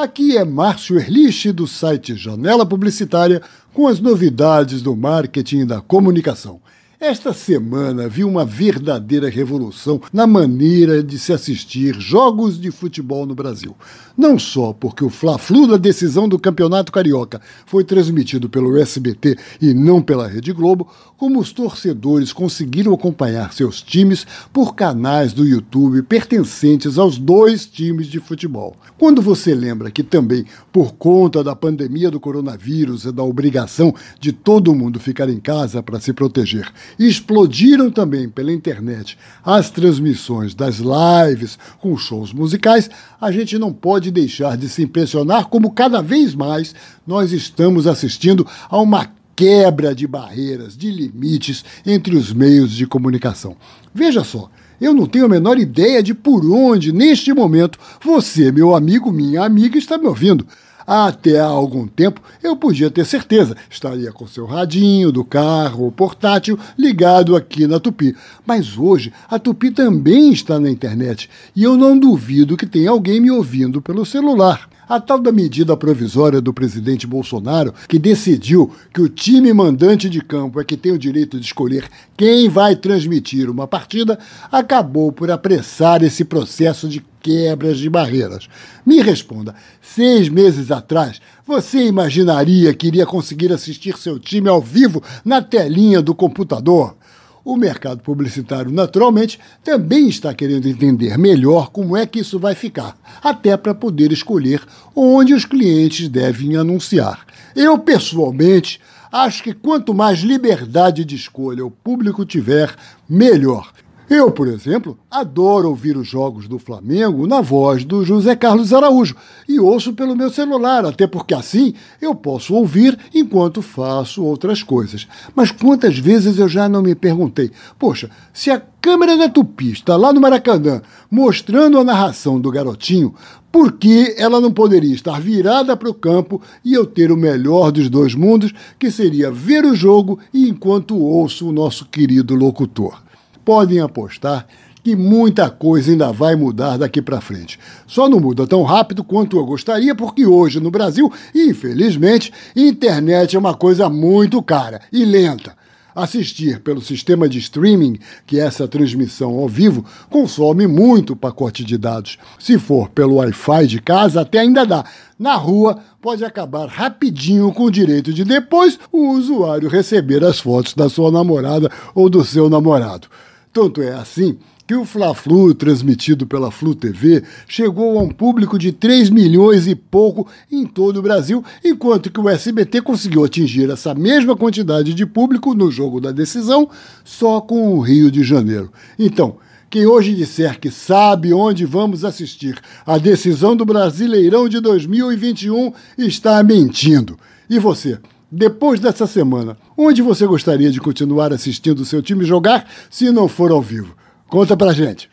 Aqui é Márcio Erlich, do site Janela Publicitária, com as novidades do marketing e da comunicação. Esta semana vi uma verdadeira revolução na maneira de se assistir jogos de futebol no Brasil. Não só porque o Fla-Flu da decisão do Campeonato Carioca foi transmitido pelo SBT e não pela Rede Globo, como os torcedores conseguiram acompanhar seus times por canais do YouTube pertencentes aos dois times de futebol. Quando você lembra que também, por conta da pandemia do coronavírus e da obrigação de todo mundo ficar em casa para se proteger, explodiram também pela internet as transmissões das lives com shows musicais, a gente não pode deixar de se impressionar como cada vez mais nós estamos assistindo a uma quebra de barreiras, de limites entre os meios de comunicação. Veja só, eu não tenho a menor ideia de por onde, neste momento, você, meu amigo, minha amiga, está me ouvindo. Até há algum tempo eu podia ter certeza, estaria com seu radinho do carro ou portátil ligado aqui na Tupi. Mas hoje a Tupi também está na internet e eu não duvido que tenha alguém me ouvindo pelo celular. A tal da medida provisória do presidente Bolsonaro, que decidiu que o time mandante de campo é que tem o direito de escolher quem vai transmitir uma partida, acabou por apressar esse processo de quebras de barreiras. Me responda: seis meses atrás, você imaginaria que iria conseguir assistir seu time ao vivo na telinha do computador? O mercado publicitário, naturalmente, também está querendo entender melhor como é que isso vai ficar, até para poder escolher onde os clientes devem anunciar. Eu, pessoalmente, acho que quanto mais liberdade de escolha o público tiver, melhor. Eu, por exemplo, adoro ouvir os jogos do Flamengo na voz do José Carlos Araújo e ouço pelo meu celular, até porque assim eu posso ouvir enquanto faço outras coisas. Mas quantas vezes eu já não me perguntei: poxa, se a câmera da Tupi está lá no Maracanã mostrando a narração do garotinho, por que ela não poderia estar virada para o campo e eu ter o melhor dos dois mundos, que seria ver o jogo e enquanto ouço o nosso querido locutor? Podem apostar que muita coisa ainda vai mudar daqui para frente. Só não muda tão rápido quanto eu gostaria, porque hoje no Brasil, infelizmente, internet é uma coisa muito cara e lenta. Assistir pelo sistema de streaming, que é essa transmissão ao vivo, consome muito pacote de dados. Se for pelo Wi-Fi de casa, até ainda dá. Na rua, pode acabar rapidinho com o direito de depois o usuário receber as fotos da sua namorada ou do seu namorado. Tanto é assim que o Fla-Flu, transmitido pela Flu TV, chegou a um público de 3 milhões e pouco em todo o Brasil, enquanto que o SBT conseguiu atingir essa mesma quantidade de público no jogo da decisão só com o Rio de Janeiro. Então, quem hoje disser que sabe onde vamos assistir a decisão do Brasileirão de 2021 está mentindo. E você? Depois dessa semana, onde você gostaria de continuar assistindo o seu time jogar se não for ao vivo? Conta pra gente.